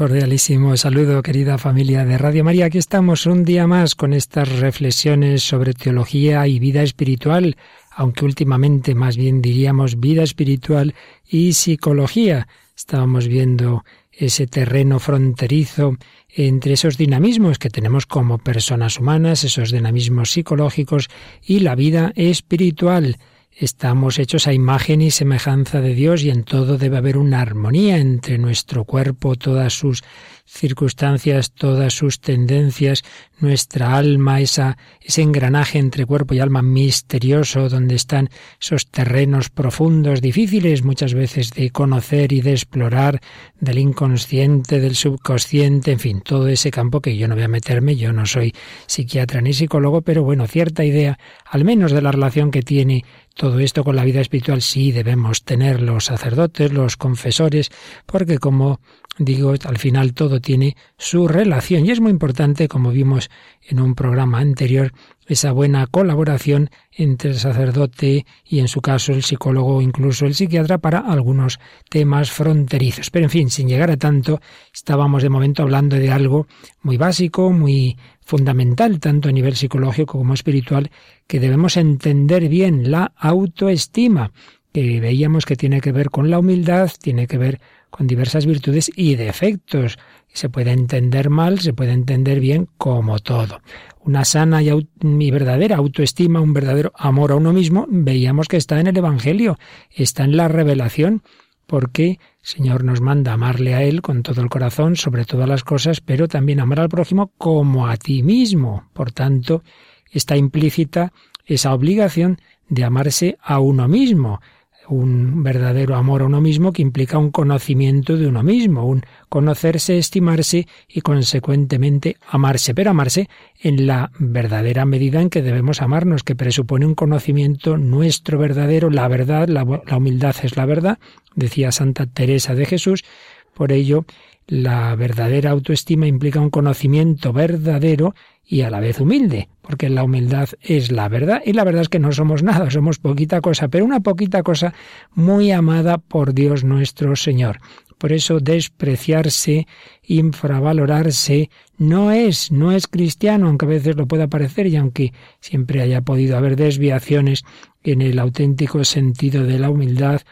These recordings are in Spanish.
Cordialísimo saludo, querida familia de Radio María. Aquí estamos un día más con estas reflexiones sobre teología y vida espiritual, aunque últimamente más bien diríamos vida espiritual y psicología. Estábamos viendo ese terreno fronterizo entre esos dinamismos que tenemos como personas humanas, esos dinamismos psicológicos y la vida espiritual. Estamos hechos a imagen y semejanza de Dios y en todo debe haber una armonía entre nuestro cuerpo, todas sus circunstancias, todas sus tendencias, nuestra alma, esa, ese engranaje entre cuerpo y alma misterioso, donde están esos terrenos profundos, difíciles muchas veces de conocer y de explorar, del inconsciente, del subconsciente, en fin, todo ese campo que yo no voy a meterme, yo no soy psiquiatra ni psicólogo, pero bueno, cierta idea, al menos de la relación que tiene todo esto con la vida espiritual sí debemos tener los sacerdotes, los confesores, porque como digo, al final todo tiene su relación y es muy importante, como vimos en un programa anterior, esa buena colaboración entre el sacerdote y en su caso el psicólogo o incluso el psiquiatra para algunos temas fronterizos. Pero en fin, sin llegar a tanto, estábamos de momento hablando de algo muy básico, muy fundamental, tanto a nivel psicológico como espiritual, que debemos entender bien la autoestima, que veíamos que tiene que ver con la humildad, tiene que ver con diversas virtudes y defectos. Se puede entender mal, se puede entender bien, como todo. Una sana y, verdadera autoestima, un verdadero amor a uno mismo, veíamos que está en el Evangelio, está en la revelación, porque el Señor nos manda amarle a Él con todo el corazón, sobre todas las cosas, pero también amar al prójimo como a ti mismo. Por tanto, está implícita esa obligación de amarse a uno mismo un verdadero amor a uno mismo que implica un conocimiento de uno mismo, un conocerse, estimarse y consecuentemente amarse, pero amarse en la verdadera medida en que debemos amarnos, que presupone un conocimiento nuestro verdadero, la verdad, la, la humildad es la verdad, decía Santa Teresa de Jesús, por ello la verdadera autoestima implica un conocimiento verdadero y a la vez humilde, porque la humildad es la verdad y la verdad es que no somos nada, somos poquita cosa, pero una poquita cosa muy amada por Dios nuestro Señor. Por eso despreciarse, infravalorarse, no es, no es cristiano, aunque a veces lo pueda parecer y aunque siempre haya podido haber desviaciones en el auténtico sentido de la humildad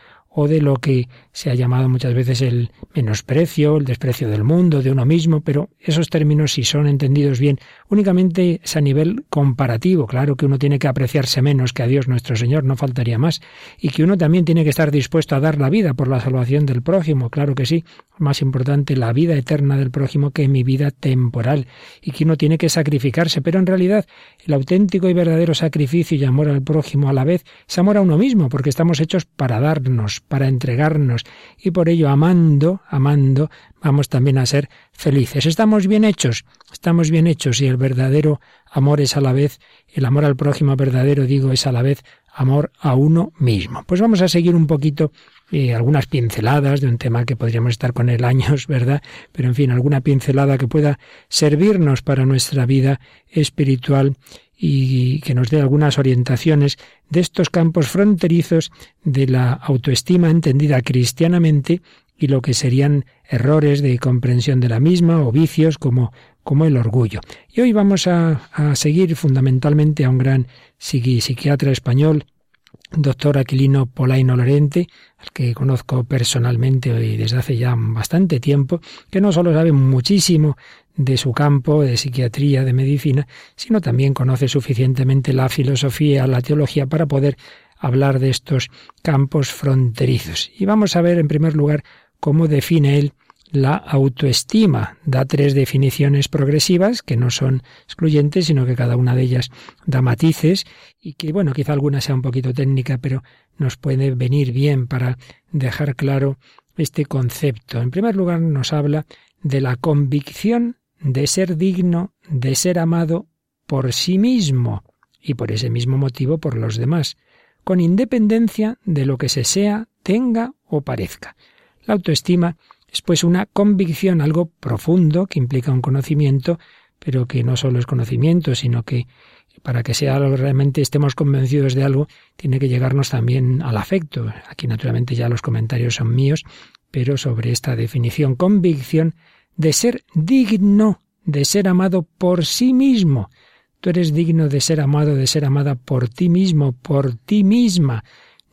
o de lo que se ha llamado muchas veces el menosprecio, el desprecio del mundo, de uno mismo, pero esos términos, si son entendidos bien, únicamente es a nivel comparativo. Claro que uno tiene que apreciarse menos que a Dios nuestro Señor, no faltaría más, y que uno también tiene que estar dispuesto a dar la vida por la salvación del prójimo, claro que sí, más importante la vida eterna del prójimo que mi vida temporal, y que uno tiene que sacrificarse, pero en realidad el auténtico y verdadero sacrificio y amor al prójimo a la vez es amor a uno mismo, porque estamos hechos para darnos, para entregarnos, y por ello amando, amando, vamos también a ser felices. ¿Estamos bien hechos? Estamos bien hechos y el verdadero amor es a la vez, el amor al prójimo verdadero, digo, es a la vez amor a uno mismo. Pues vamos a seguir un poquito eh, algunas pinceladas de un tema que podríamos estar con él años, ¿verdad? Pero en fin, alguna pincelada que pueda servirnos para nuestra vida espiritual y que nos dé algunas orientaciones de estos campos fronterizos de la autoestima entendida cristianamente y lo que serían errores de comprensión de la misma o vicios como, como el orgullo. Y hoy vamos a, a seguir fundamentalmente a un gran psiqui, psiquiatra español, doctor Aquilino Polaino Lorente, al que conozco personalmente y desde hace ya bastante tiempo, que no solo sabe muchísimo de su campo, de psiquiatría, de medicina, sino también conoce suficientemente la filosofía, la teología para poder hablar de estos campos fronterizos. Y vamos a ver en primer lugar cómo define él la autoestima. Da tres definiciones progresivas que no son excluyentes, sino que cada una de ellas da matices y que, bueno, quizá alguna sea un poquito técnica, pero nos puede venir bien para dejar claro este concepto. En primer lugar, nos habla de la convicción de ser digno de ser amado por sí mismo y por ese mismo motivo por los demás, con independencia de lo que se sea, tenga o parezca. La autoestima es pues una convicción, algo profundo que implica un conocimiento, pero que no solo es conocimiento, sino que para que sea realmente estemos convencidos de algo, tiene que llegarnos también al afecto. Aquí naturalmente ya los comentarios son míos, pero sobre esta definición, convicción de ser digno de ser amado por sí mismo. Tú eres digno de ser amado, de ser amada por ti mismo, por ti misma,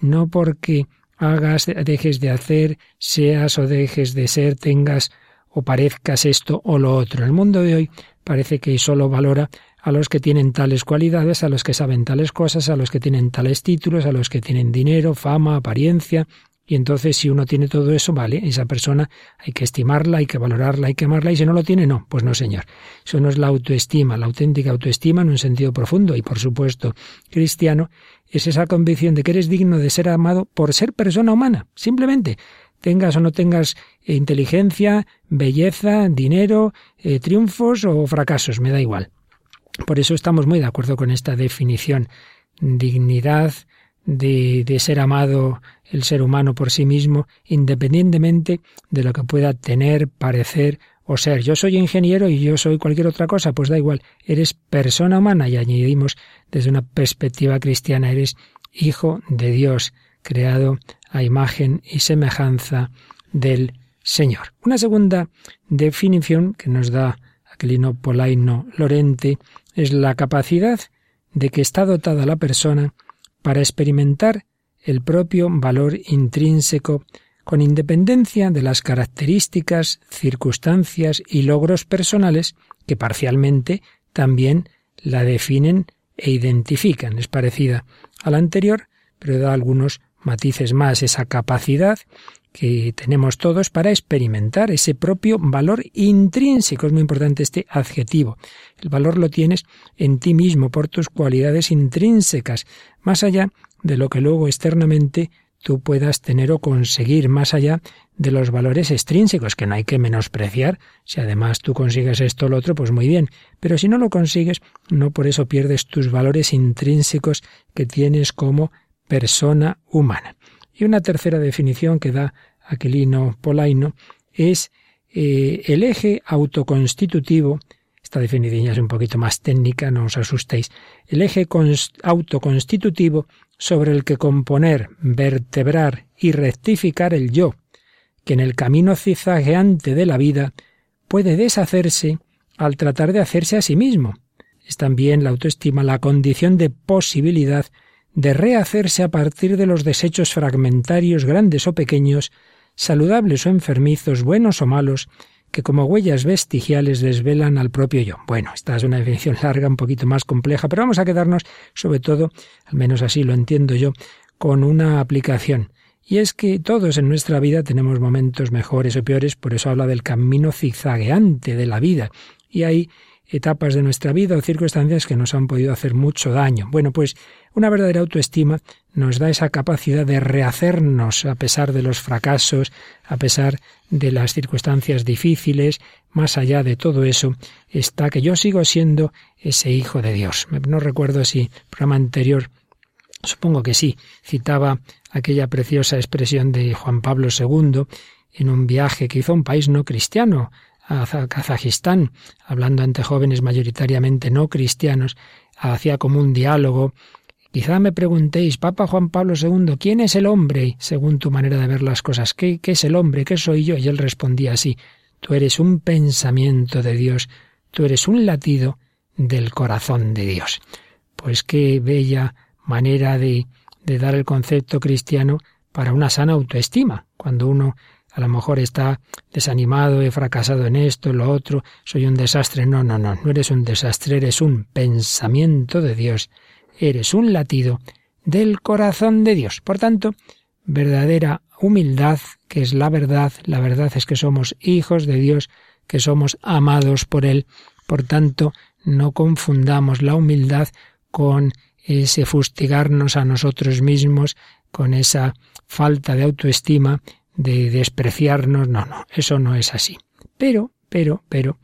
no porque hagas, dejes de hacer, seas o dejes de ser, tengas o parezcas esto o lo otro. El mundo de hoy parece que solo valora a los que tienen tales cualidades, a los que saben tales cosas, a los que tienen tales títulos, a los que tienen dinero, fama, apariencia, y entonces si uno tiene todo eso, vale, esa persona hay que estimarla, hay que valorarla, hay que amarla, y si no lo tiene, no, pues no, señor. Eso no es la autoestima, la auténtica autoestima en un sentido profundo y por supuesto cristiano, es esa convicción de que eres digno de ser amado por ser persona humana, simplemente. Tengas o no tengas inteligencia, belleza, dinero, eh, triunfos o fracasos, me da igual. Por eso estamos muy de acuerdo con esta definición. Dignidad de, de ser amado el ser humano por sí mismo, independientemente de lo que pueda tener, parecer o ser. Yo soy ingeniero y yo soy cualquier otra cosa, pues da igual, eres persona humana y añadimos desde una perspectiva cristiana, eres hijo de Dios, creado a imagen y semejanza del Señor. Una segunda definición que nos da Aquilino Polaino Lorente es la capacidad de que está dotada la persona para experimentar el propio valor intrínseco con independencia de las características, circunstancias y logros personales que parcialmente también la definen e identifican. Es parecida a la anterior, pero da algunos matices más, esa capacidad que tenemos todos para experimentar ese propio valor intrínseco. Es muy importante este adjetivo. El valor lo tienes en ti mismo por tus cualidades intrínsecas, más allá de lo que luego externamente tú puedas tener o conseguir más allá de los valores extrínsecos, que no hay que menospreciar. Si además tú consigues esto o lo otro, pues muy bien. Pero si no lo consigues, no por eso pierdes tus valores intrínsecos que tienes como persona humana. Y una tercera definición que da Aquilino Polaino es eh, el eje autoconstitutivo esta definición es un poquito más técnica, no os asustéis. El eje autoconstitutivo sobre el que componer, vertebrar y rectificar el yo, que en el camino zigzagueante de la vida puede deshacerse al tratar de hacerse a sí mismo. Es también la autoestima la condición de posibilidad de rehacerse a partir de los desechos fragmentarios grandes o pequeños, saludables o enfermizos, buenos o malos, que como huellas vestigiales desvelan al propio yo. Bueno, esta es una definición larga, un poquito más compleja, pero vamos a quedarnos sobre todo, al menos así lo entiendo yo, con una aplicación. Y es que todos en nuestra vida tenemos momentos mejores o peores, por eso habla del camino zigzagueante de la vida. Y hay etapas de nuestra vida o circunstancias que nos han podido hacer mucho daño. Bueno, pues una verdadera autoestima nos da esa capacidad de rehacernos a pesar de los fracasos, a pesar de las circunstancias difíciles, más allá de todo eso, está que yo sigo siendo ese hijo de Dios. No recuerdo si el programa anterior, supongo que sí, citaba aquella preciosa expresión de Juan Pablo II en un viaje que hizo a un país no cristiano, a Kazajistán, hablando ante jóvenes mayoritariamente no cristianos, hacía como un diálogo. Quizá me preguntéis, Papa Juan Pablo II, ¿quién es el hombre según tu manera de ver las cosas? ¿Qué, es el hombre? ¿Qué soy yo? Y él respondía así, tú eres un pensamiento de Dios, tú eres un latido del corazón de Dios. Pues qué bella manera de, de dar el concepto cristiano para una sana autoestima. Cuando uno a lo mejor está desanimado, he fracasado en esto, en lo otro, soy un desastre. No, no, no, no eres un desastre, eres un pensamiento de Dios, eres un latido del corazón de Dios. Por tanto, verdadera humildad, que es la verdad, la verdad es que somos hijos de Dios, que somos amados por Él. Por tanto, no confundamos la humildad con ese fustigarnos a nosotros mismos, con esa falta de autoestima, de despreciarnos. No, no, eso no es así. Pero, pero, pero,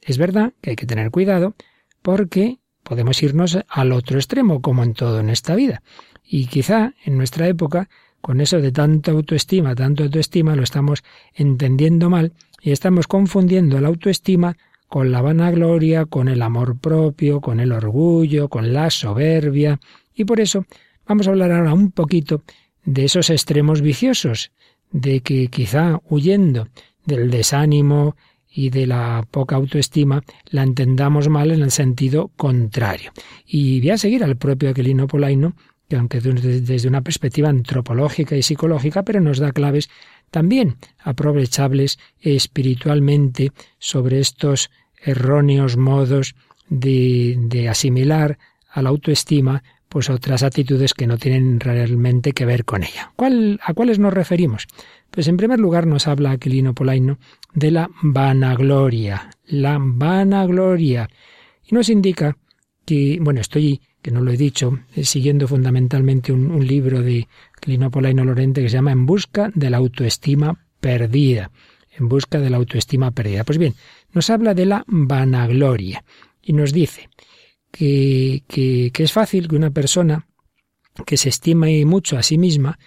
es verdad que hay que tener cuidado porque podemos irnos al otro extremo, como en todo en esta vida. Y quizá en nuestra época, con eso de tanta autoestima, tanto autoestima, lo estamos entendiendo mal y estamos confundiendo la autoestima con la vanagloria, con el amor propio, con el orgullo, con la soberbia. Y por eso vamos a hablar ahora un poquito de esos extremos viciosos, de que quizá huyendo del desánimo y de la poca autoestima la entendamos mal en el sentido contrario. Y voy a seguir al propio Aquilino Polaino, que aunque desde una perspectiva antropológica y psicológica, pero nos da claves también aprovechables espiritualmente sobre estos erróneos modos de, de asimilar a la autoestima pues otras actitudes que no tienen realmente que ver con ella. ¿Cuál, ¿A cuáles nos referimos? Pues en primer lugar nos habla Aquilino Polaino de la vanagloria, la vanagloria. Y nos indica que, bueno, estoy, que no lo he dicho, eh, siguiendo fundamentalmente un, un libro de Aquilino Polaino Lorente que se llama En busca de la autoestima perdida. En busca de la autoestima perdida. Pues bien, nos habla de la vanagloria y nos dice que, es fácil que una persona que se estima mucho a sí misma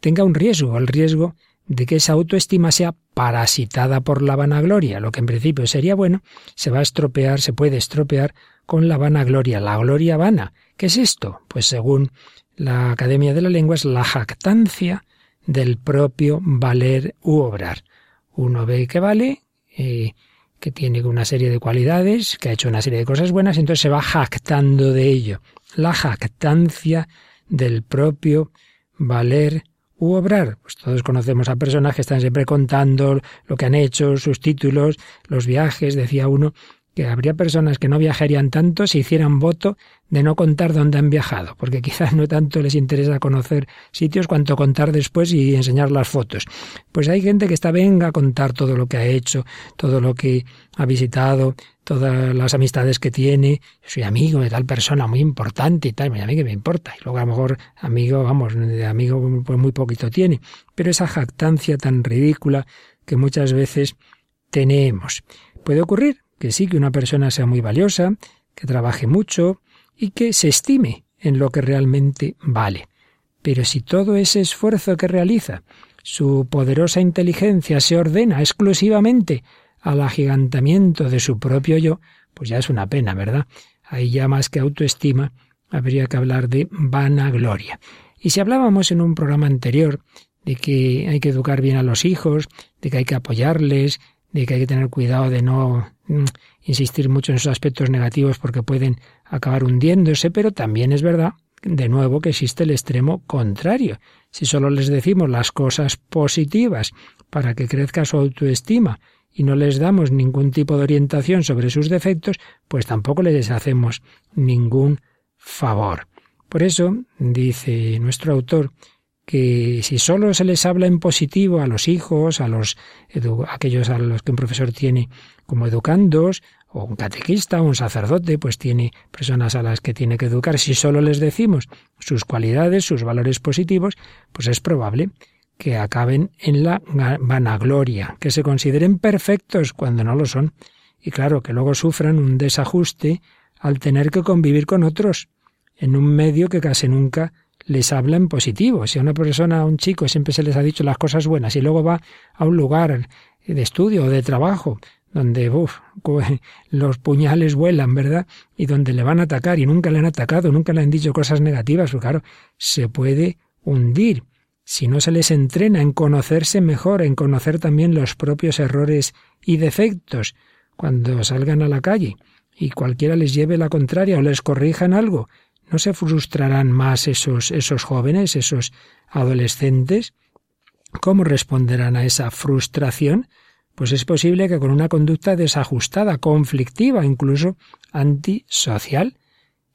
tenga un riesgo, el riesgo de que esa autoestima sea parasitada por la vanagloria, lo que en principio sería bueno, se va a estropear, se puede estropear con la vanagloria, la gloria vana. ¿Qué es esto? Pues según la Academia de la Lengua es la jactancia del propio valer u obrar. Uno ve que vale, eh, que tiene una serie de cualidades, que ha hecho una serie de cosas buenas, entonces se va jactando de ello. La jactancia del propio valer u obrar. Pues todos conocemos a personas que están siempre contando lo que han hecho, sus títulos, los viajes, decía uno, que habría personas que no viajarían tanto si hicieran voto de no contar dónde han viajado, porque quizás no tanto les interesa conocer sitios cuanto contar después y enseñar las fotos. Pues hay gente que está venga a contar todo lo que ha hecho, todo lo que ha visitado, todas las amistades que tiene. soy amigo de tal persona muy importante y tal, a mí que me importa. Y luego a lo mejor amigo, vamos, de amigo pues muy poquito tiene. Pero esa jactancia tan ridícula que muchas veces tenemos. Puede ocurrir que sí, que una persona sea muy valiosa, que trabaje mucho y que se estime en lo que realmente vale. Pero si todo ese esfuerzo que realiza, su poderosa inteligencia se ordena exclusivamente al agigantamiento de su propio yo, pues ya es una pena, ¿verdad? Ahí ya más que autoestima habría que hablar de vanagloria. Y si hablábamos en un programa anterior de que hay que educar bien a los hijos, de que hay que apoyarles, de que hay que tener cuidado de no insistir mucho en esos aspectos negativos porque pueden acabar hundiéndose, pero también es verdad, de nuevo, que existe el extremo contrario. Si solo les decimos las cosas positivas para que crezca su autoestima y no les damos ningún tipo de orientación sobre sus defectos, pues tampoco les hacemos ningún favor. Por eso, dice nuestro autor, que si solo se les habla en positivo a los hijos, a los aquellos a los que un profesor tiene como educandos, o un catequista, o un sacerdote, pues tiene personas a las que tiene que educar. Si solo les decimos sus cualidades, sus valores positivos, pues es probable que acaben en la vanagloria, que se consideren perfectos cuando no lo son. Y claro, que luego sufran un desajuste al tener que convivir con otros en un medio que casi nunca les habla en positivo. Si a una persona, a un chico, siempre se les ha dicho las cosas buenas y luego va a un lugar de estudio o de trabajo donde los puñales vuelan, ¿verdad? Y donde le van a atacar y nunca le han atacado, nunca le han dicho cosas negativas, pues claro, se puede hundir. Si no se les entrena en conocerse mejor, en conocer también los propios errores y defectos, cuando salgan a la calle y cualquiera les lleve la contraria o les corrijan algo, ¿No se frustrarán más esos, esos jóvenes, esos adolescentes? ¿Cómo responderán a esa frustración? Pues es posible que con una conducta desajustada, conflictiva, incluso antisocial.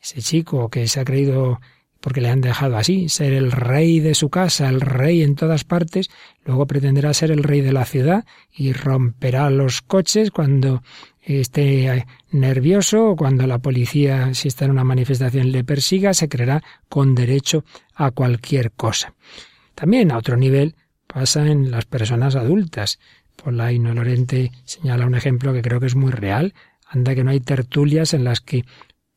Ese chico que se ha creído porque le han dejado así, ser el rey de su casa, el rey en todas partes, luego pretenderá ser el rey de la ciudad y romperá los coches cuando esté nervioso o cuando la policía, si está en una manifestación, le persiga, se creerá con derecho a cualquier cosa. También a otro nivel pasa en las personas adultas. Polaino Lorente señala un ejemplo que creo que es muy real. Anda que no hay tertulias en las que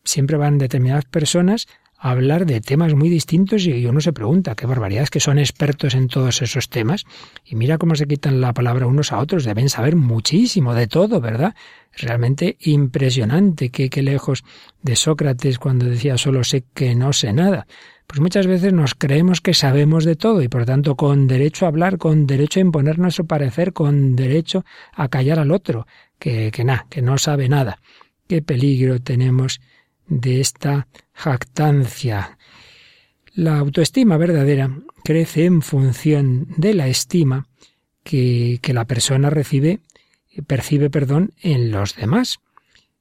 siempre van determinadas personas hablar de temas muy distintos y uno se pregunta qué barbaridad que son expertos en todos esos temas y mira cómo se quitan la palabra unos a otros, deben saber muchísimo de todo, ¿verdad? Realmente impresionante que, que lejos de Sócrates cuando decía solo sé que no sé nada. Pues muchas veces nos creemos que sabemos de todo y por tanto con derecho a hablar, con derecho a imponer nuestro parecer, con derecho a callar al otro, que, que nada, que no sabe nada. Qué peligro tenemos de esta jactancia. La autoestima verdadera crece en función de la estima que, la persona recibe, percibe, perdón, en los demás.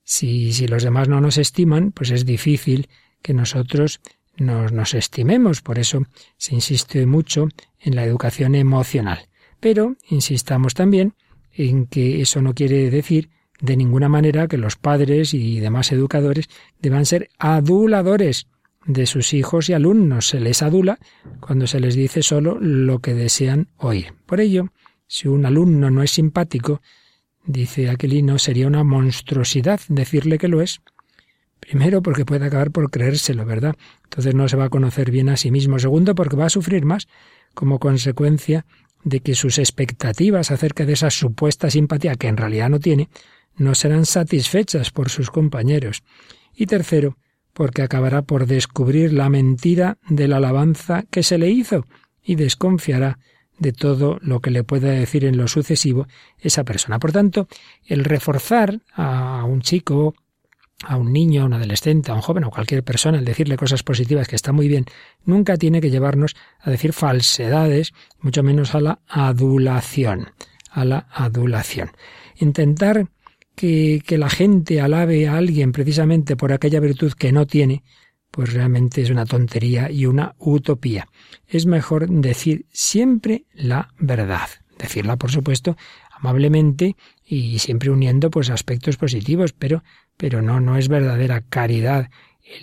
Si, si los demás no nos estiman, pues es difícil que nosotros nos, nos estimemos. Por eso se insiste mucho en la educación emocional. Pero insistamos también en que eso no quiere decir de ninguna manera que los padres y demás educadores deban ser aduladores de sus hijos y alumnos. Se les adula cuando se les dice solo lo que desean oír. Por ello, si un alumno no es simpático, dice Aquilino, sería una monstruosidad decirle que lo es. Primero, porque puede acabar por creérselo, ¿verdad? Entonces no se va a conocer bien a sí mismo. Segundo, porque va a sufrir más como consecuencia de que sus expectativas acerca de esa supuesta simpatía, que en realidad no tiene, no serán satisfechas por sus compañeros. Y tercero, porque acabará por descubrir la mentira de la alabanza que se le hizo y desconfiará de todo lo que le pueda decir en lo sucesivo esa persona. Por tanto, el reforzar a un chico, a un niño, a un adolescente, a un joven o cualquier persona, el decirle cosas positivas que está muy bien, nunca tiene que llevarnos a decir falsedades, mucho menos a la adulación, a la adulación. Intentar que, que la gente alabe a alguien precisamente por aquella virtud que no tiene, pues realmente es una tontería y una utopía. Es mejor decir siempre la verdad. Decirla, por supuesto, amablemente y siempre uniendo pues aspectos positivos, pero, pero no, no es verdadera caridad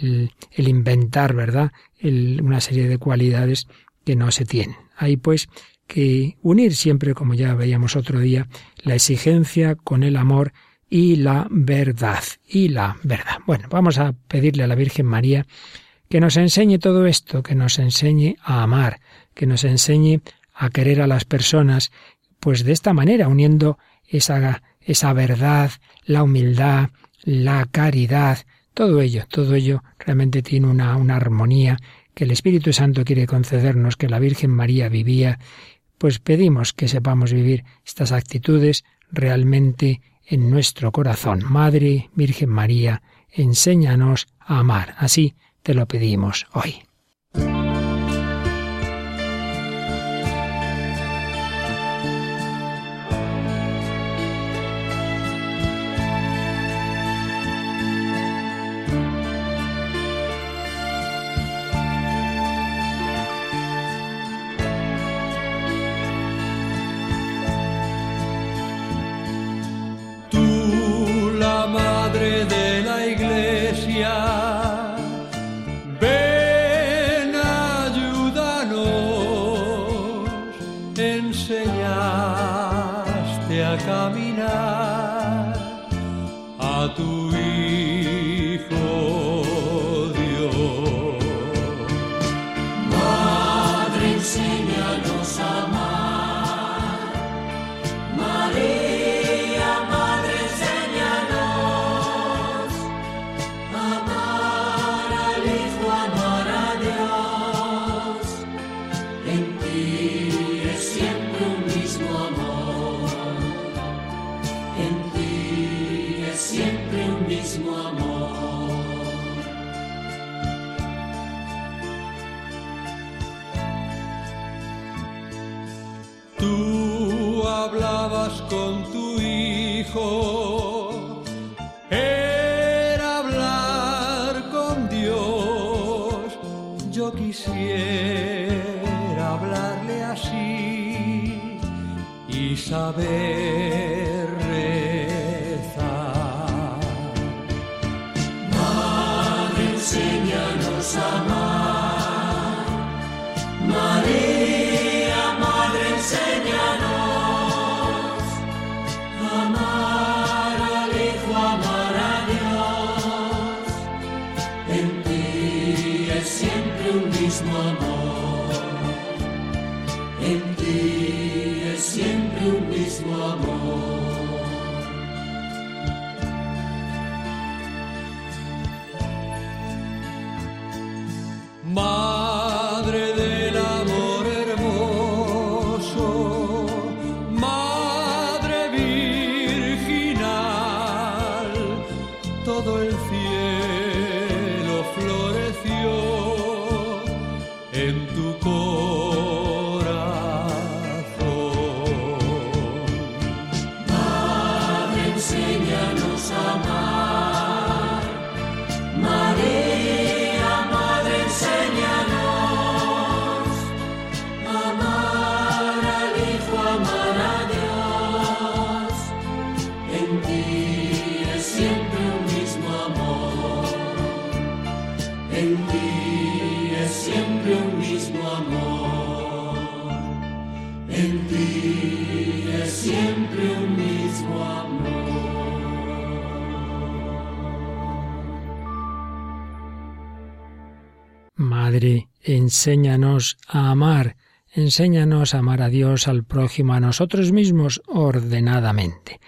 el, el inventar, ¿verdad? El, una serie de cualidades que no se tienen. Hay pues que unir siempre, como ya veíamos otro día, la exigencia con el amor y la verdad. Y la verdad. Bueno, vamos a pedirle a la Virgen María que nos enseñe todo esto, que nos enseñe a amar, que nos enseñe a querer a las personas, pues de esta manera, uniendo esa, esa verdad, la humildad, la caridad, todo ello, todo ello realmente tiene una, una armonía que el Espíritu Santo quiere concedernos, que la Virgen María vivía, pues pedimos que sepamos vivir estas actitudes realmente en nuestro corazón. Madre Virgen María, enséñanos a amar. Así te lo pedimos hoy. Enséñanos a amar, enséñanos a amar a Dios, al prójimo, a nosotros mismos ordenadamente.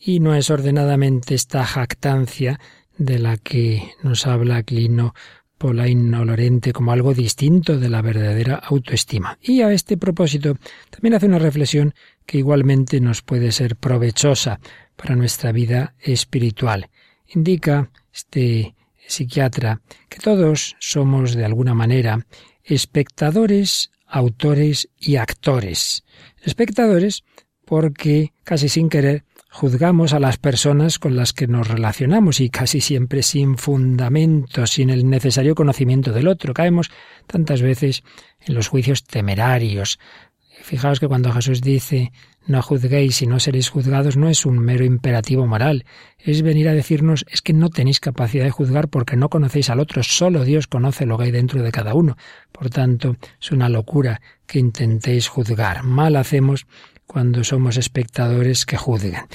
Y no es ordenadamente esta jactancia de la que nos habla Clino Polaino Lorente como algo distinto de la verdadera autoestima. Y a este propósito también hace una reflexión que igualmente nos puede ser provechosa para nuestra vida espiritual. Indica este psiquiatra que todos somos de alguna manera espectadores, autores y actores. Espectadores porque casi sin querer juzgamos a las personas con las que nos relacionamos y casi siempre sin fundamento, sin el necesario conocimiento del otro. Caemos tantas veces en los juicios temerarios. Fijaos que cuando Jesús dice no juzguéis y no seréis juzgados no es un mero imperativo moral, es venir a decirnos es que no tenéis capacidad de juzgar porque no conocéis al otro, solo Dios conoce lo que hay dentro de cada uno. Por tanto, es una locura que intentéis juzgar. Mal hacemos cuando somos espectadores que juzgan.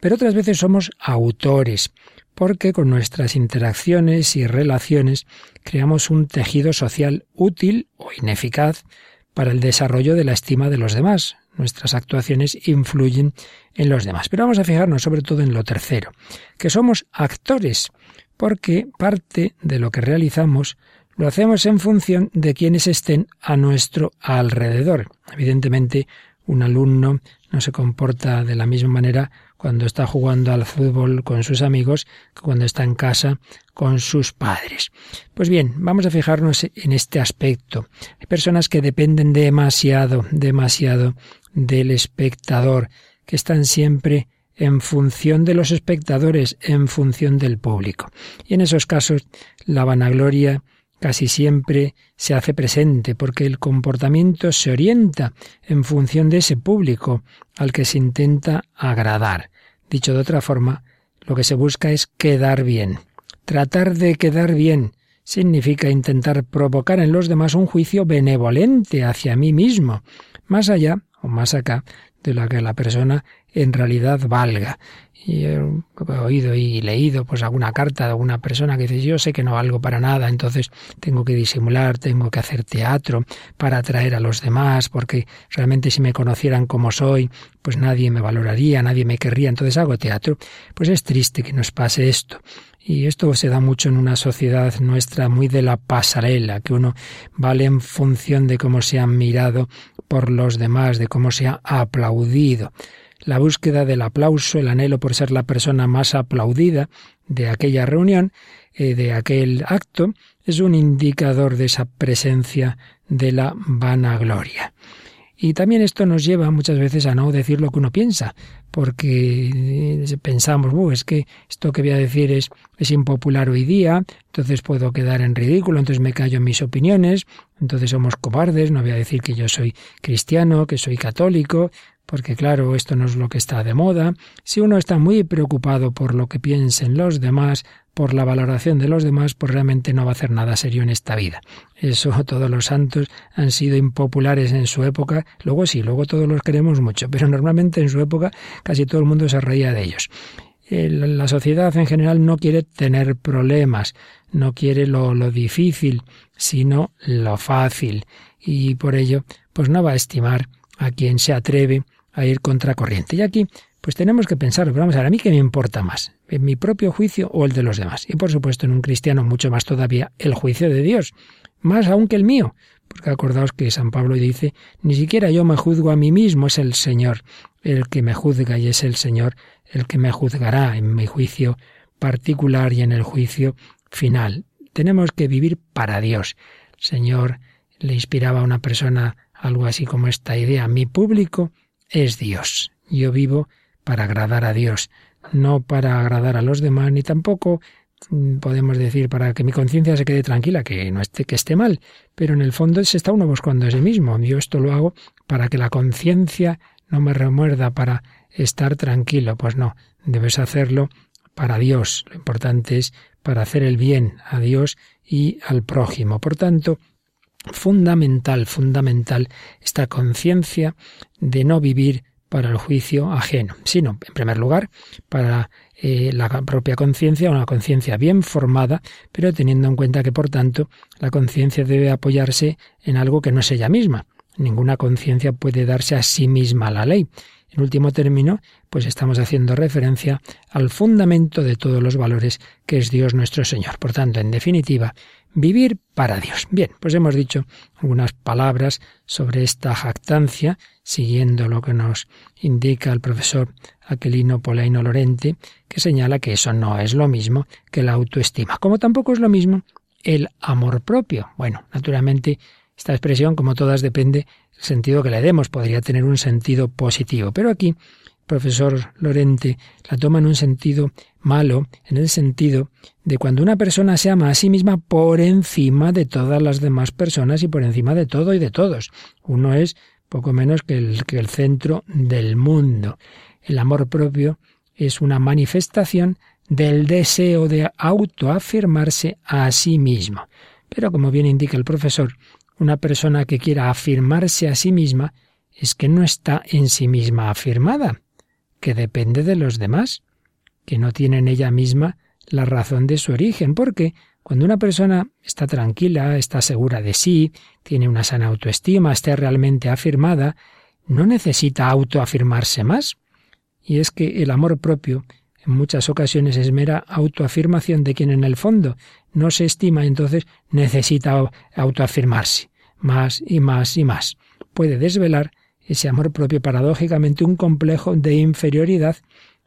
Pero otras veces somos autores, porque con nuestras interacciones y relaciones creamos un tejido social útil o ineficaz para el desarrollo de la estima de los demás. Nuestras actuaciones influyen en los demás. Pero vamos a fijarnos sobre todo en lo tercero, que somos actores, porque parte de lo que realizamos lo hacemos en función de quienes estén a nuestro alrededor. Evidentemente, un alumno no se comporta de la misma manera cuando está jugando al fútbol con sus amigos que cuando está en casa con sus padres. Pues bien, vamos a fijarnos en este aspecto. Hay personas que dependen demasiado, demasiado del espectador, que están siempre en función de los espectadores, en función del público. Y en esos casos, la vanagloria casi siempre se hace presente porque el comportamiento se orienta en función de ese público al que se intenta agradar. Dicho de otra forma, lo que se busca es quedar bien. Tratar de quedar bien significa intentar provocar en los demás un juicio benevolente hacia mí mismo, más allá o más acá de lo que la persona en realidad valga. Y he oído y leído pues alguna carta de alguna persona que dice yo sé que no valgo para nada, entonces tengo que disimular, tengo que hacer teatro para atraer a los demás, porque realmente si me conocieran como soy, pues nadie me valoraría, nadie me querría, entonces hago teatro. Pues es triste que nos pase esto. Y esto se da mucho en una sociedad nuestra muy de la pasarela, que uno vale en función de cómo se ha mirado por los demás, de cómo se ha aplaudido. La búsqueda del aplauso, el anhelo por ser la persona más aplaudida de aquella reunión, eh, de aquel acto, es un indicador de esa presencia de la vanagloria. Y también esto nos lleva muchas veces a no decir lo que uno piensa, porque eh, pensamos, es que esto que voy a decir es, es impopular hoy día, entonces puedo quedar en ridículo, entonces me callo en mis opiniones, entonces somos cobardes, no voy a decir que yo soy cristiano, que soy católico, porque claro, esto no es lo que está de moda. Si uno está muy preocupado por lo que piensen los demás, por la valoración de los demás, pues realmente no va a hacer nada serio en esta vida. Eso todos los santos han sido impopulares en su época, luego sí, luego todos los queremos mucho, pero normalmente en su época casi todo el mundo se reía de ellos. La sociedad en general no quiere tener problemas, no quiere lo, lo difícil, sino lo fácil, y por ello, pues no va a estimar a quien se atreve a ir contracorriente. Y aquí pues tenemos que pensar, vamos a ver, a mí qué me importa más, en mi propio juicio o el de los demás. Y por supuesto en un cristiano mucho más todavía el juicio de Dios, más aún que el mío. Porque acordaos que San Pablo dice, ni siquiera yo me juzgo a mí mismo, es el Señor el que me juzga y es el Señor el que me juzgará en mi juicio particular y en el juicio final. Tenemos que vivir para Dios. Señor le inspiraba a una persona algo así como esta idea, mi público es Dios. Yo vivo para agradar a Dios, no para agradar a los demás, ni tampoco mm, podemos decir para que mi conciencia se quede tranquila, que no esté, que esté mal, pero en el fondo se está uno buscando a sí mismo. Yo esto lo hago para que la conciencia no me remuerda, para estar tranquilo. Pues no, debes hacerlo para Dios. Lo importante es para hacer el bien a Dios y al prójimo. Por tanto, fundamental, fundamental esta conciencia de no vivir para el juicio ajeno, sino, en primer lugar, para eh, la propia conciencia, una conciencia bien formada, pero teniendo en cuenta que, por tanto, la conciencia debe apoyarse en algo que no es ella misma. Ninguna conciencia puede darse a sí misma la ley. En último término, pues estamos haciendo referencia al fundamento de todos los valores que es Dios nuestro Señor. Por tanto, en definitiva, vivir para Dios. Bien, pues hemos dicho algunas palabras sobre esta jactancia, siguiendo lo que nos indica el profesor Aquilino Polaino Lorente, que señala que eso no es lo mismo que la autoestima, como tampoco es lo mismo el amor propio. Bueno, naturalmente esta expresión, como todas, depende del sentido que le demos, podría tener un sentido positivo, pero aquí profesor Lorente la toma en un sentido malo, en el sentido de cuando una persona se ama a sí misma por encima de todas las demás personas y por encima de todo y de todos. Uno es poco menos que el, que el centro del mundo. El amor propio es una manifestación del deseo de autoafirmarse a sí mismo. Pero como bien indica el profesor, una persona que quiera afirmarse a sí misma es que no está en sí misma afirmada que depende de los demás, que no tiene en ella misma la razón de su origen, porque cuando una persona está tranquila, está segura de sí, tiene una sana autoestima, está realmente afirmada, no necesita autoafirmarse más. Y es que el amor propio en muchas ocasiones es mera autoafirmación de quien en el fondo no se estima, entonces necesita autoafirmarse más y más y más. Puede desvelar ese amor propio paradójicamente un complejo de inferioridad.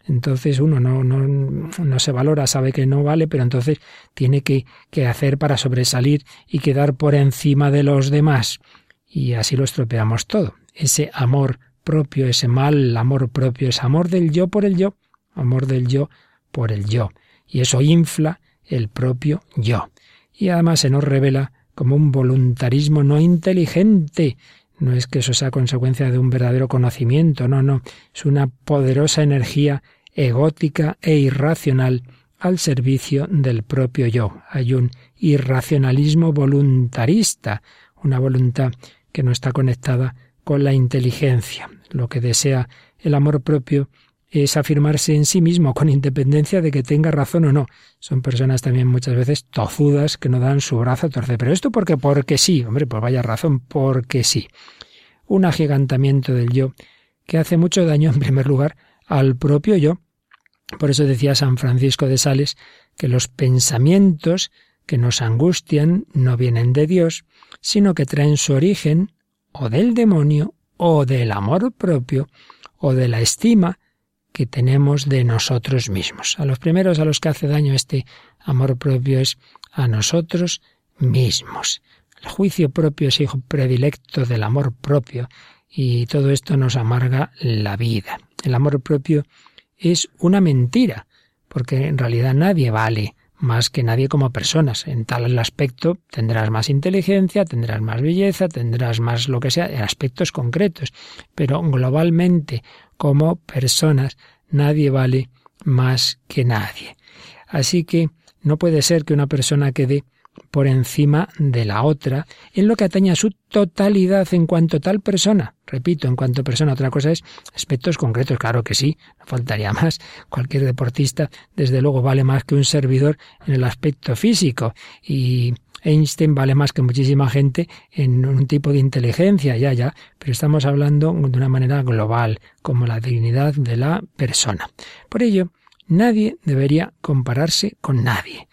Entonces uno no, no, no, se valora, sabe que no vale, pero entonces tiene que, que hacer para sobresalir y quedar por encima de los demás. Y así lo estropeamos todo. Ese amor propio, ese mal amor propio, ese amor del yo por el yo, amor del yo por el yo. Y eso infla el propio yo. Y además se nos revela como un voluntarismo no inteligente, no es que eso sea consecuencia de un verdadero conocimiento, no, no, es una poderosa energía egótica e irracional al servicio del propio yo. Hay un irracionalismo voluntarista, una voluntad que no está conectada con la inteligencia. Lo que desea el amor propio es afirmarse en sí mismo con independencia de que tenga razón o no. Son personas también muchas veces tozudas que no dan su brazo a torcer. Pero esto porque porque sí, hombre, pues vaya razón, porque sí. Un agigantamiento del yo que hace mucho daño en primer lugar al propio yo. Por eso decía San Francisco de Sales que los pensamientos que nos angustian no vienen de Dios, sino que traen su origen o del demonio o del amor propio o de la estima que tenemos de nosotros mismos. A los primeros a los que hace daño este amor propio es a nosotros mismos. El juicio propio es hijo predilecto del amor propio y todo esto nos amarga la vida. El amor propio es una mentira, porque en realidad nadie vale más que nadie como personas. En tal aspecto tendrás más inteligencia, tendrás más belleza, tendrás más lo que sea, en aspectos concretos. Pero globalmente, como personas, nadie vale más que nadie. Así que no puede ser que una persona quede por encima de la otra en lo que atañe a su totalidad en cuanto tal persona. Repito, en cuanto persona, otra cosa es aspectos concretos, claro que sí, no faltaría más. Cualquier deportista, desde luego, vale más que un servidor en el aspecto físico y Einstein vale más que muchísima gente en un tipo de inteligencia, ya, ya, pero estamos hablando de una manera global, como la dignidad de la persona. Por ello, nadie debería compararse con nadie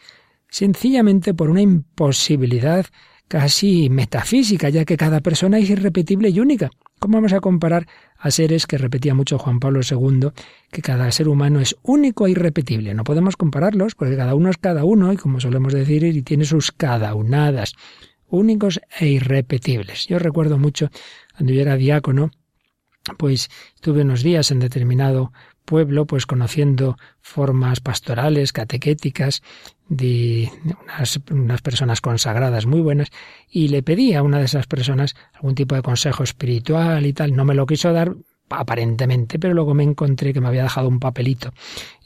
sencillamente por una imposibilidad casi metafísica, ya que cada persona es irrepetible y única. ¿Cómo vamos a comparar a seres que repetía mucho Juan Pablo II, que cada ser humano es único e irrepetible? No podemos compararlos, porque cada uno es cada uno, y como solemos decir, y tiene sus cadaunadas, únicos e irrepetibles. Yo recuerdo mucho, cuando yo era diácono, pues tuve unos días en determinado pueblo, pues conociendo formas pastorales, catequéticas, de unas, personas consagradas muy buenas, y le pedí a una de esas personas algún tipo de consejo espiritual y tal. No me lo quiso dar aparentemente, pero luego me encontré que me había dejado un papelito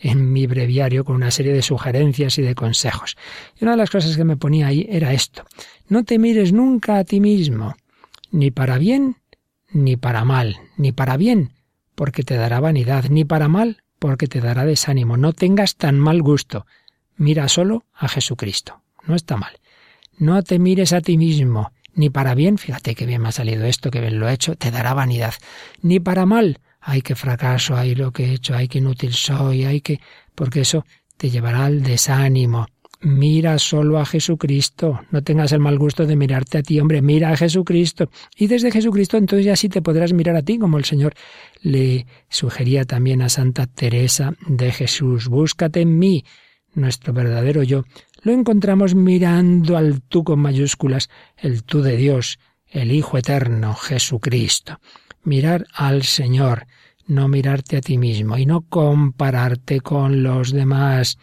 en mi breviario con una serie de sugerencias y de consejos. Y una de las cosas que me ponía ahí era esto. No te mires nunca a ti mismo, ni para bien ni para mal, ni para bien, porque te dará vanidad, ni para mal, porque te dará desánimo. No tengas tan mal gusto. Mira solo a Jesucristo. No está mal. No te mires a ti mismo, ni para bien, fíjate que bien me ha salido esto, que bien lo he hecho, te dará vanidad, ni para mal, ay, qué fracaso, ay, lo que he hecho, ay, qué inútil soy, ay, que... porque eso te llevará al desánimo. Mira solo a Jesucristo. No tengas el mal gusto de mirarte a ti, hombre, mira a Jesucristo. Y desde Jesucristo entonces ya sí te podrás mirar a ti, como el Señor le sugería también a Santa Teresa de Jesús. Búscate en mí, nuestro verdadero yo. Lo encontramos mirando al tú con mayúsculas, el tú de Dios, el Hijo eterno, Jesucristo. Mirar al Señor, no mirarte a ti mismo y no compararte con los demás.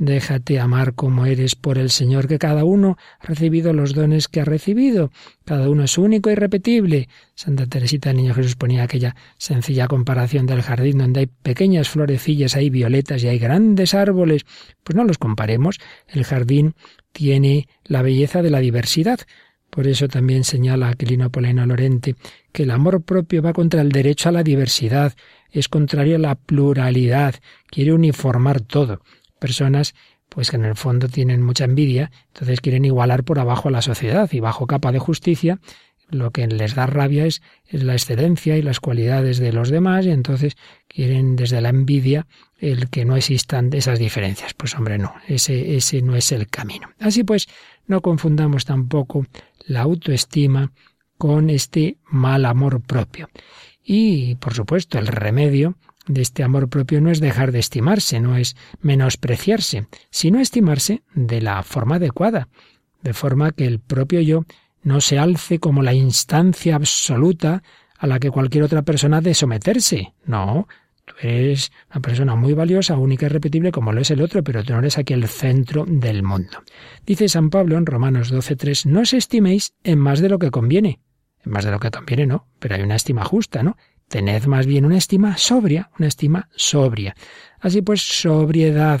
Déjate amar como eres por el Señor, que cada uno ha recibido los dones que ha recibido. Cada uno es único y repetible. Santa Teresita del Niño Jesús ponía aquella sencilla comparación del jardín donde hay pequeñas florecillas, hay violetas y hay grandes árboles. Pues no los comparemos. El jardín tiene la belleza de la diversidad. Por eso también señala Aquilino Poleno Lorente que el amor propio va contra el derecho a la diversidad, es contrario a la pluralidad, quiere uniformar todo personas pues que en el fondo tienen mucha envidia, entonces quieren igualar por abajo a la sociedad y bajo capa de justicia lo que les da rabia es, la excelencia y las cualidades de los demás y entonces quieren desde la envidia el que no existan esas diferencias. Pues hombre, no, ese, ese no es el camino. Así pues, no confundamos tampoco la autoestima con este mal amor propio. Y, por supuesto, el remedio de este amor propio no es dejar de estimarse, no es menospreciarse, sino estimarse de la forma adecuada, de forma que el propio yo no se alce como la instancia absoluta a la que cualquier otra persona ha de someterse. No, tú eres una persona muy valiosa, única y repetible como lo es el otro, pero tú no eres aquí el centro del mundo. Dice San Pablo en Romanos 12.3, no os estiméis en más de lo que conviene. En más de lo que conviene, no, pero hay una estima justa, ¿no? Tened más bien una estima sobria, una estima sobria. Así pues, sobriedad,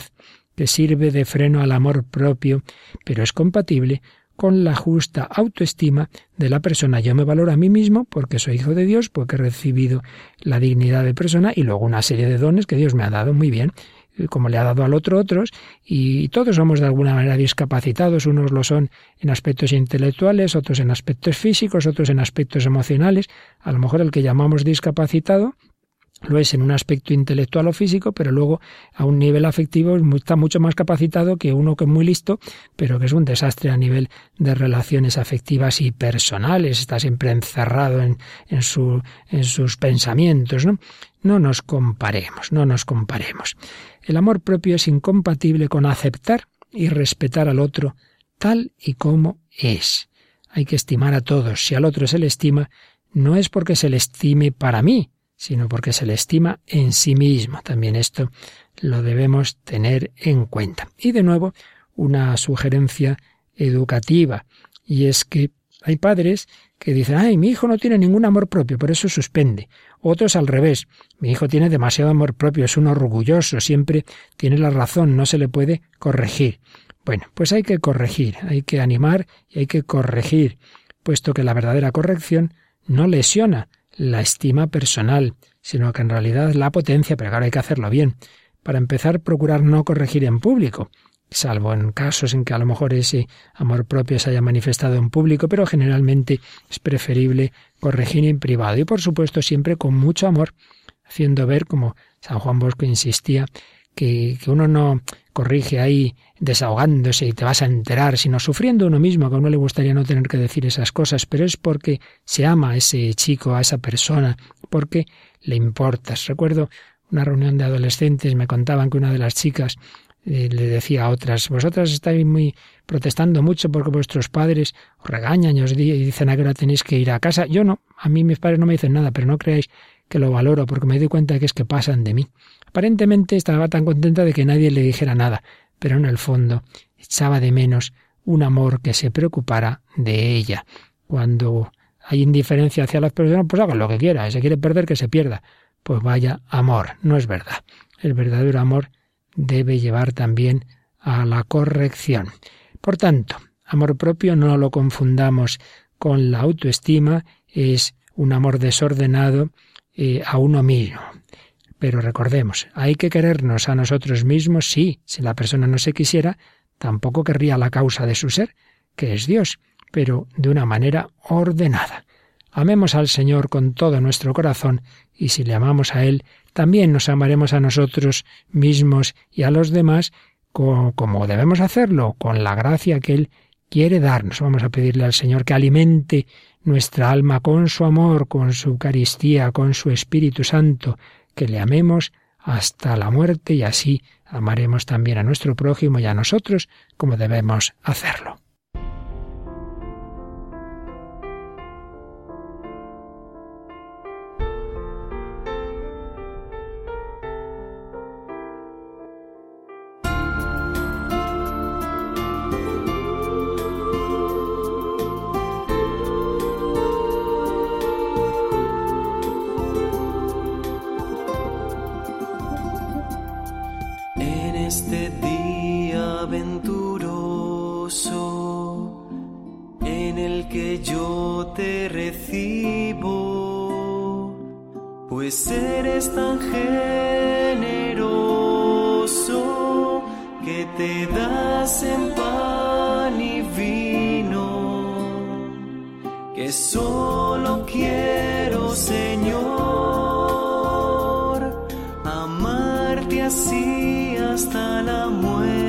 que sirve de freno al amor propio, pero es compatible con la justa autoestima de la persona. Yo me valoro a mí mismo porque soy hijo de Dios, porque he recibido la dignidad de persona y luego una serie de dones que Dios me ha dado muy bien como le ha dado al otro otros, y todos somos de alguna manera discapacitados, unos lo son en aspectos intelectuales, otros en aspectos físicos, otros en aspectos emocionales. A lo mejor el que llamamos discapacitado lo es en un aspecto intelectual o físico, pero luego a un nivel afectivo está mucho más capacitado que uno que es muy listo, pero que es un desastre a nivel de relaciones afectivas y personales, está siempre encerrado en, en, en sus pensamientos. ¿no? no nos comparemos, no nos comparemos. El amor propio es incompatible con aceptar y respetar al otro tal y como es. Hay que estimar a todos. Si al otro se le estima, no es porque se le estime para mí, sino porque se le estima en sí mismo. También esto lo debemos tener en cuenta. Y de nuevo, una sugerencia educativa, y es que hay padres que dicen, ay, mi hijo no tiene ningún amor propio, por eso suspende. Otros al revés, mi hijo tiene demasiado amor propio, es un orgulloso, siempre tiene la razón, no se le puede corregir. Bueno, pues hay que corregir, hay que animar y hay que corregir, puesto que la verdadera corrección no lesiona la estima personal, sino que en realidad la potencia, pero claro, hay que hacerlo bien. Para empezar, procurar no corregir en público, salvo en casos en que a lo mejor ese amor propio se haya manifestado en público, pero generalmente es preferible corregir en privado y por supuesto siempre con mucho amor, haciendo ver, como San Juan Bosco insistía, que, uno no corrige ahí desahogándose y te vas a enterar, sino sufriendo uno mismo, que a uno le gustaría no tener que decir esas cosas, pero es porque se ama a ese chico, a esa persona, porque le importas. Recuerdo una reunión de adolescentes, me contaban que una de las chicas eh, le decía a otras, vosotras estáis muy protestando mucho porque vuestros padres os regañan y os dicen a qué hora tenéis que ir a casa. Yo no, a mí mis padres no me dicen nada, pero no creáis que lo valoro porque me doy cuenta de que es que pasan de mí. Aparentemente estaba tan contenta de que nadie le dijera nada, pero en el fondo echaba de menos un amor que se preocupara de ella. Cuando hay indiferencia hacia las personas, pues haga lo que quiera. Si se quiere perder, que se pierda. Pues vaya amor, no es verdad. El verdadero amor debe llevar también a la corrección. Por tanto, amor propio no lo confundamos con la autoestima, es un amor desordenado eh, a uno mismo. Pero recordemos, hay que querernos a nosotros mismos, sí, si la persona no se quisiera, tampoco querría la causa de su ser, que es Dios, pero de una manera ordenada. Amemos al Señor con todo nuestro corazón y si le amamos a Él, también nos amaremos a nosotros mismos y a los demás como debemos hacerlo, con la gracia que Él quiere darnos. Vamos a pedirle al Señor que alimente nuestra alma con su amor, con su Eucaristía, con su Espíritu Santo, que le amemos hasta la muerte y así amaremos también a nuestro prójimo y a nosotros como debemos hacerlo. muerte.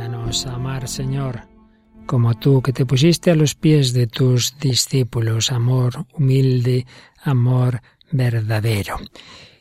Amar, Señor, como tú que te pusiste a los pies de tus discípulos, amor humilde, amor verdadero.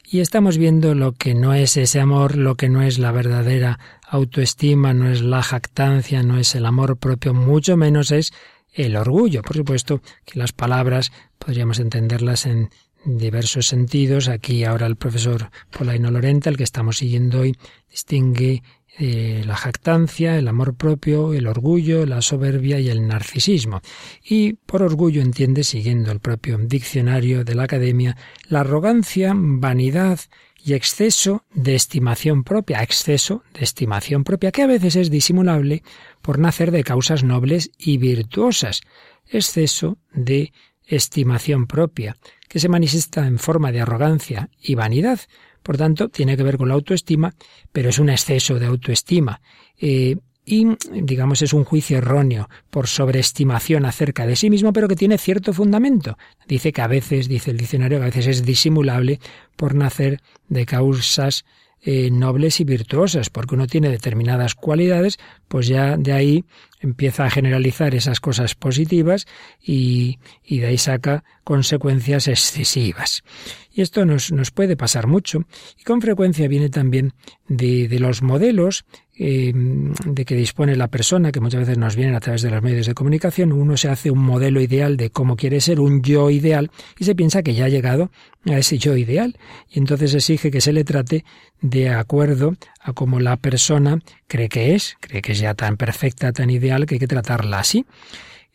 Y estamos viendo lo que no es ese amor, lo que no es la verdadera autoestima, no es la jactancia, no es el amor propio, mucho menos es el orgullo. Por supuesto que las palabras podríamos entenderlas en diversos sentidos. Aquí ahora el profesor Polaino Lorenta, el que estamos siguiendo hoy, distingue eh, la jactancia, el amor propio, el orgullo, la soberbia y el narcisismo. Y por orgullo entiende, siguiendo el propio diccionario de la Academia, la arrogancia, vanidad y exceso de estimación propia, exceso de estimación propia, que a veces es disimulable por nacer de causas nobles y virtuosas, exceso de estimación propia, que se manifiesta en forma de arrogancia y vanidad, por tanto, tiene que ver con la autoestima, pero es un exceso de autoestima. Eh, y, digamos, es un juicio erróneo por sobreestimación acerca de sí mismo, pero que tiene cierto fundamento. Dice que a veces, dice el diccionario, que a veces es disimulable por nacer de causas eh, nobles y virtuosas, porque uno tiene determinadas cualidades, pues ya de ahí empieza a generalizar esas cosas positivas y, y de ahí saca consecuencias excesivas. Y esto nos, nos puede pasar mucho y con frecuencia viene también de, de los modelos eh, de que dispone la persona, que muchas veces nos vienen a través de los medios de comunicación. Uno se hace un modelo ideal de cómo quiere ser, un yo ideal, y se piensa que ya ha llegado a ese yo ideal. Y entonces exige que se le trate de acuerdo a cómo la persona cree que es, cree que es ya tan perfecta, tan ideal, que hay que tratarla así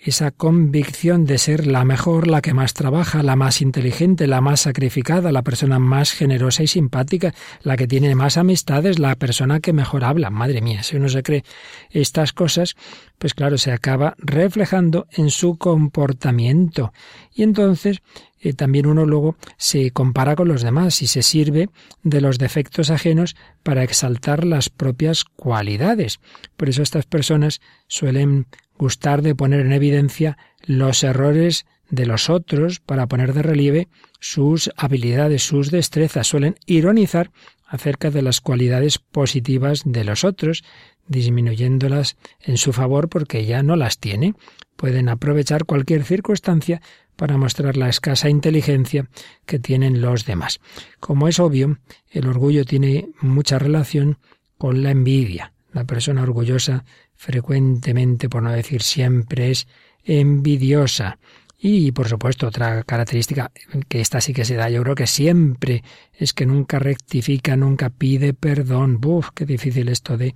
esa convicción de ser la mejor, la que más trabaja, la más inteligente, la más sacrificada, la persona más generosa y simpática, la que tiene más amistades, la persona que mejor habla. Madre mía, si uno se cree estas cosas, pues claro, se acaba reflejando en su comportamiento. Y entonces eh, también uno luego se compara con los demás y se sirve de los defectos ajenos para exaltar las propias cualidades. Por eso estas personas suelen gustar de poner en evidencia los errores de los otros para poner de relieve sus habilidades, sus destrezas. Suelen ironizar acerca de las cualidades positivas de los otros, disminuyéndolas en su favor porque ya no las tiene. Pueden aprovechar cualquier circunstancia para mostrar la escasa inteligencia que tienen los demás. Como es obvio, el orgullo tiene mucha relación con la envidia. La persona orgullosa frecuentemente, por no decir siempre, es envidiosa. Y, por supuesto, otra característica que esta sí que se da, yo creo que siempre, es que nunca rectifica, nunca pide perdón. Buf, qué difícil esto de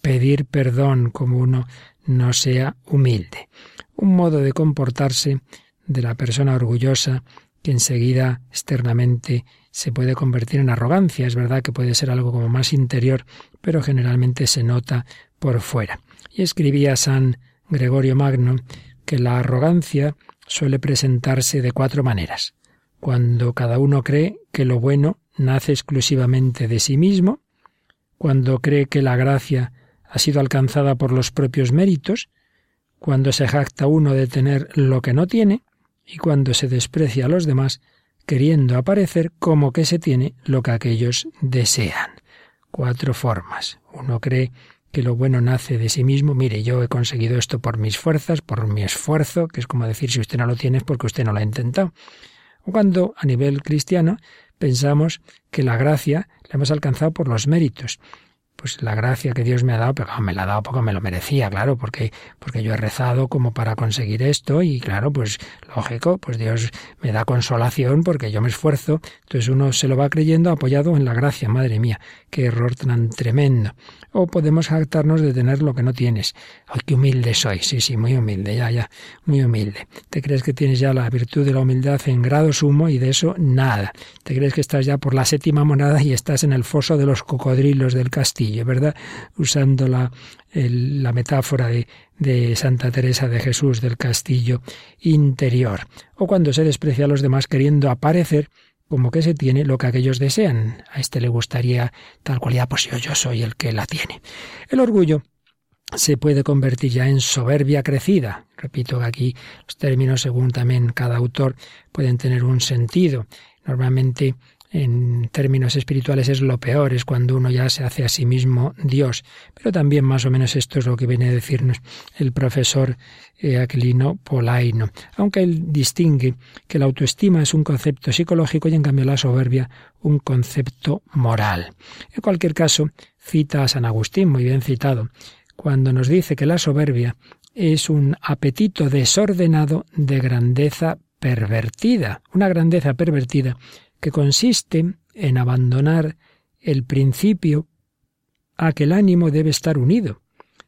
pedir perdón como uno no sea humilde. Un modo de comportarse de la persona orgullosa que enseguida externamente se puede convertir en arrogancia. Es verdad que puede ser algo como más interior, pero generalmente se nota por fuera. Y escribía San Gregorio Magno que la arrogancia suele presentarse de cuatro maneras. Cuando cada uno cree que lo bueno nace exclusivamente de sí mismo, cuando cree que la gracia ha sido alcanzada por los propios méritos, cuando se jacta uno de tener lo que no tiene, y cuando se desprecia a los demás, queriendo aparecer como que se tiene lo que aquellos desean. Cuatro formas. Uno cree que lo bueno nace de sí mismo. Mire, yo he conseguido esto por mis fuerzas, por mi esfuerzo, que es como decir si usted no lo tiene es porque usted no lo ha intentado. O cuando a nivel cristiano pensamos que la gracia la hemos alcanzado por los méritos pues la gracia que Dios me ha dado, pero me la ha dado porque me lo merecía, claro, porque, porque yo he rezado como para conseguir esto y claro, pues lógico, pues Dios me da consolación porque yo me esfuerzo, entonces uno se lo va creyendo apoyado en la gracia, madre mía, qué error tan tremendo. O podemos jactarnos de tener lo que no tienes. Ay, qué humilde soy, sí, sí, muy humilde, ya, ya, muy humilde. Te crees que tienes ya la virtud de la humildad en grado sumo y de eso nada. Te crees que estás ya por la séptima monada y estás en el foso de los cocodrilos del castillo ¿verdad? Usando la, la metáfora de, de Santa Teresa de Jesús del castillo interior. O cuando se desprecia a los demás queriendo aparecer como que se tiene lo que aquellos desean. A este le gustaría tal cualidad, pues yo, yo soy el que la tiene. El orgullo se puede convertir ya en soberbia crecida. Repito que aquí los términos, según también cada autor, pueden tener un sentido. Normalmente en términos espirituales es lo peor, es cuando uno ya se hace a sí mismo Dios. Pero también más o menos esto es lo que viene a decirnos el profesor Aquilino Polaino. Aunque él distingue que la autoestima es un concepto psicológico y en cambio la soberbia un concepto moral. En cualquier caso, cita a San Agustín, muy bien citado, cuando nos dice que la soberbia es un apetito desordenado de grandeza pervertida, una grandeza pervertida que consiste en abandonar el principio a que el ánimo debe estar unido,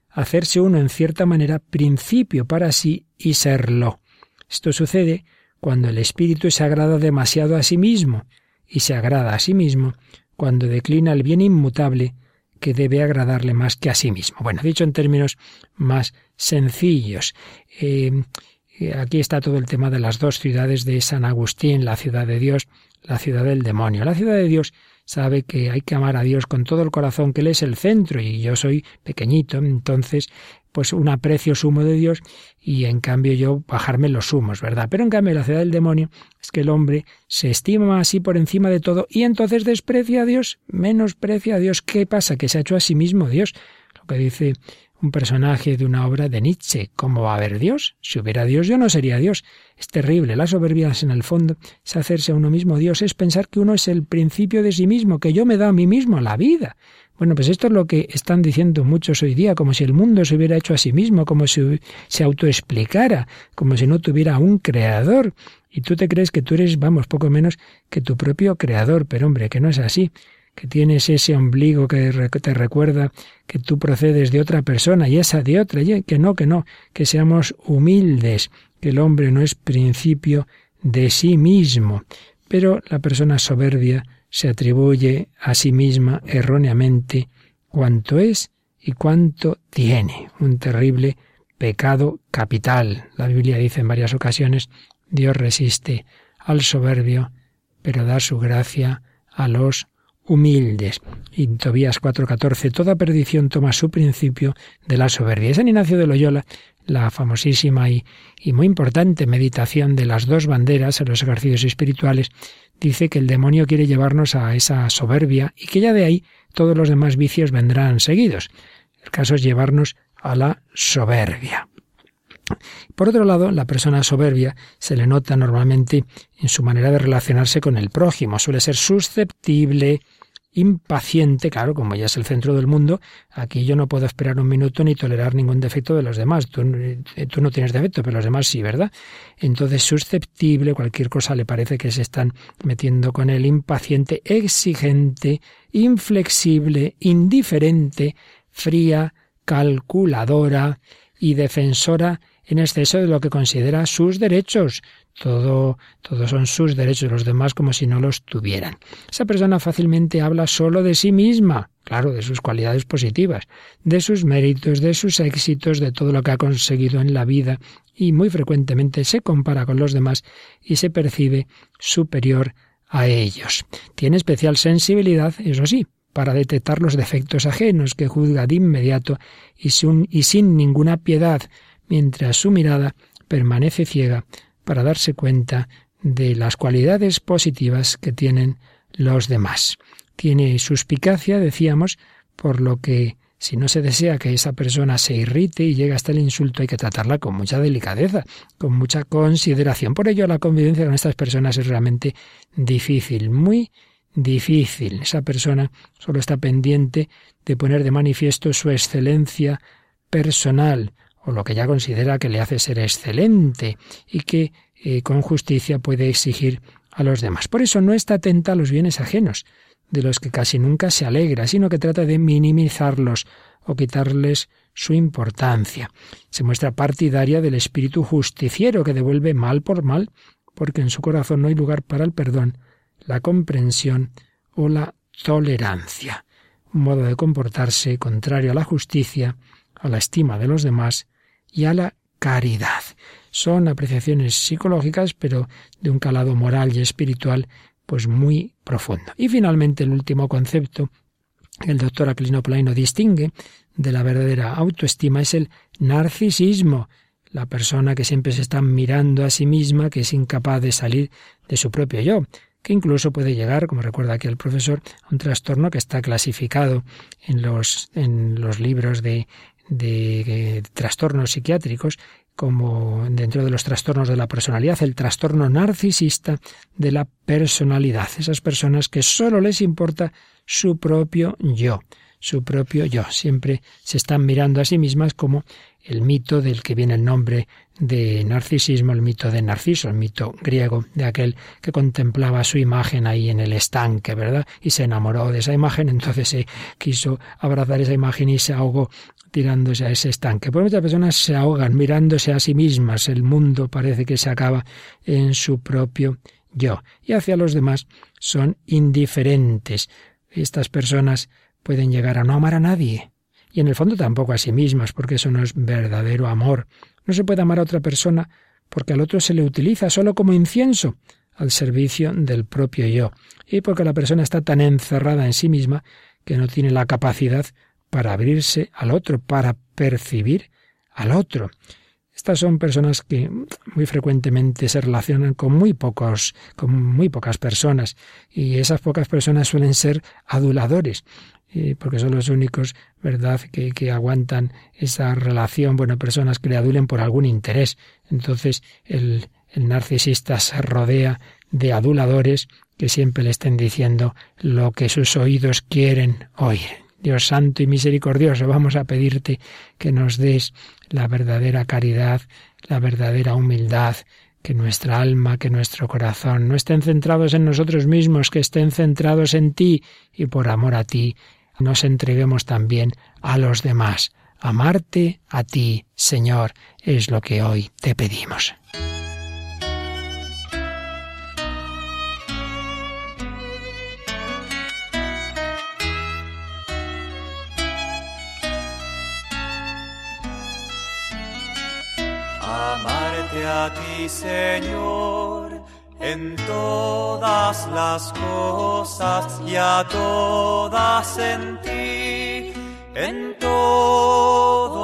hacerse uno en cierta manera principio para sí y serlo. Esto sucede cuando el espíritu se agrada demasiado a sí mismo, y se agrada a sí mismo cuando declina el bien inmutable que debe agradarle más que a sí mismo. Bueno, dicho en términos más sencillos, eh, eh, aquí está todo el tema de las dos ciudades de San Agustín, la ciudad de Dios la ciudad del demonio. La ciudad de Dios sabe que hay que amar a Dios con todo el corazón, que Él es el centro y yo soy pequeñito, entonces pues un aprecio sumo de Dios y en cambio yo bajarme los humos, ¿verdad? Pero en cambio la ciudad del demonio es que el hombre se estima así por encima de todo y entonces desprecia a Dios, menosprecia a Dios. ¿Qué pasa? Que se ha hecho a sí mismo Dios. Lo que dice un personaje de una obra de Nietzsche. ¿Cómo va a haber Dios? Si hubiera Dios, yo no sería Dios. Es terrible. La soberbia en el fondo es hacerse a uno mismo Dios, es pensar que uno es el principio de sí mismo, que yo me da a mí mismo la vida. Bueno, pues esto es lo que están diciendo muchos hoy día, como si el mundo se hubiera hecho a sí mismo, como si se autoexplicara, como si no tuviera un creador. Y tú te crees que tú eres, vamos, poco menos que tu propio creador, pero hombre, que no es así que tienes ese ombligo que te recuerda que tú procedes de otra persona y esa de otra, y que no, que no, que seamos humildes, que el hombre no es principio de sí mismo, pero la persona soberbia se atribuye a sí misma erróneamente cuanto es y cuanto tiene, un terrible pecado capital. La Biblia dice en varias ocasiones, Dios resiste al soberbio, pero da su gracia a los humildes. Y Tobías 4:14, toda perdición toma su principio de la soberbia. San Ignacio de Loyola, la famosísima y, y, muy importante meditación de las dos banderas en los ejercicios espirituales, dice que el demonio quiere llevarnos a esa soberbia y que ya de ahí todos los demás vicios vendrán seguidos. El caso es llevarnos a la soberbia. Por otro lado, la persona soberbia se le nota normalmente en su manera de relacionarse con el prójimo. Suele ser susceptible, impaciente, claro, como ella es el centro del mundo, aquí yo no puedo esperar un minuto ni tolerar ningún defecto de los demás. Tú, tú, no tienes defecto, pero los demás sí, ¿verdad? Entonces, susceptible, cualquier cosa le parece que se están metiendo con él, impaciente, exigente, inflexible, indiferente, fría, calculadora y defensora en exceso de lo que considera sus derechos. Todo, todos son sus derechos, los demás como si no los tuvieran. Esa persona fácilmente habla solo de sí misma, claro, de sus cualidades positivas, de sus méritos, de sus éxitos, de todo lo que ha conseguido en la vida y muy frecuentemente se compara con los demás y se percibe superior a ellos. Tiene especial sensibilidad, eso sí, para detectar los defectos ajenos que juzga de inmediato y sin, y sin ninguna piedad, mientras su mirada permanece ciega para darse cuenta de las cualidades positivas que tienen los demás. Tiene suspicacia, decíamos, por lo que si no se desea que esa persona se irrite y llegue hasta el insulto, hay que tratarla con mucha delicadeza, con mucha consideración. Por ello, la convivencia con estas personas es realmente difícil, muy difícil. Esa persona solo está pendiente de poner de manifiesto su excelencia personal, o lo que ya considera que le hace ser excelente y que eh, con justicia puede exigir a los demás. Por eso no está atenta a los bienes ajenos, de los que casi nunca se alegra, sino que trata de minimizarlos o quitarles su importancia. Se muestra partidaria del espíritu justiciero que devuelve mal por mal, porque en su corazón no hay lugar para el perdón, la comprensión o la tolerancia. Un modo de comportarse contrario a la justicia, a la estima de los demás y a la caridad. Son apreciaciones psicológicas, pero de un calado moral y espiritual pues muy profundo. Y finalmente el último concepto que el doctor Aquilino Plaino distingue de la verdadera autoestima es el narcisismo, la persona que siempre se está mirando a sí misma, que es incapaz de salir de su propio yo, que incluso puede llegar, como recuerda aquí el profesor, a un trastorno que está clasificado en los, en los libros de, de, trastornos psiquiátricos como dentro de los trastornos de la personalidad, el trastorno narcisista de la personalidad. Esas personas que solo les importa su propio yo, su propio yo. Siempre se están mirando a sí mismas como el mito del que viene el nombre de narcisismo, el mito de Narciso, el mito griego de aquel que contemplaba su imagen ahí en el estanque, ¿verdad? Y se enamoró de esa imagen, entonces se quiso abrazar esa imagen y se ahogó tirándose a ese estanque. Pues muchas personas se ahogan mirándose a sí mismas, el mundo parece que se acaba en su propio yo, y hacia los demás son indiferentes. Estas personas pueden llegar a no amar a nadie, y en el fondo tampoco a sí mismas, porque eso no es verdadero amor. No se puede amar a otra persona porque al otro se le utiliza solo como incienso al servicio del propio yo, y porque la persona está tan encerrada en sí misma que no tiene la capacidad para abrirse al otro, para percibir al otro. Estas son personas que muy frecuentemente se relacionan con muy pocos, con muy pocas personas, y esas pocas personas suelen ser aduladores porque son los únicos, ¿verdad?, que, que, aguantan esa relación, bueno, personas que le adulen por algún interés. Entonces, el, el narcisista se rodea de aduladores que siempre le estén diciendo lo que sus oídos quieren oír. Dios santo y misericordioso, vamos a pedirte que nos des la verdadera caridad, la verdadera humildad, que nuestra alma, que nuestro corazón no estén centrados en nosotros mismos, que estén centrados en ti y por amor a ti nos entreguemos también a los demás. Amarte a ti, Señor, es lo que hoy te pedimos. Amarte a ti, Señor en todas las cosas y a todas en ti, en todo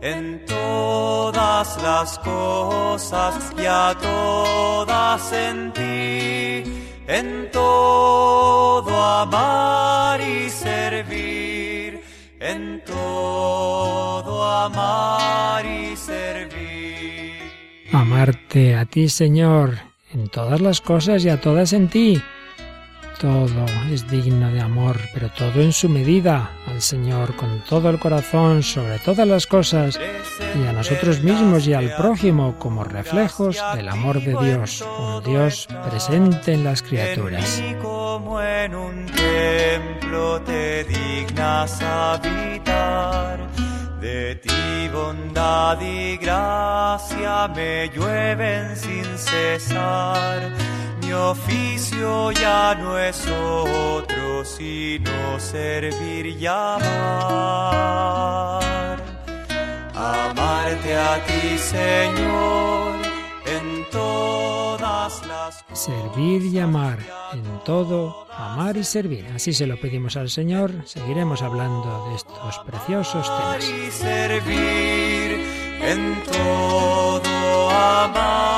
en todas las cosas y a todas en ti, en todo amar y servir, en todo amar y servir. Amarte a ti, Señor, en todas las cosas y a todas en ti todo es digno de amor, pero todo en su medida, al Señor con todo el corazón, sobre todas las cosas, y a nosotros mismos y al prójimo como reflejos del amor de Dios, un Dios presente en las criaturas. Como en un templo te dignas habitar, de ti bondad y gracia me llueven sin cesar mi oficio ya no es otro sino servir y amar. Amarte a ti, Señor, en todas las cosas. Servir y amar, en todo, amar y servir. Así se lo pedimos al Señor. Seguiremos hablando de estos preciosos temas. Y servir, en todo, amar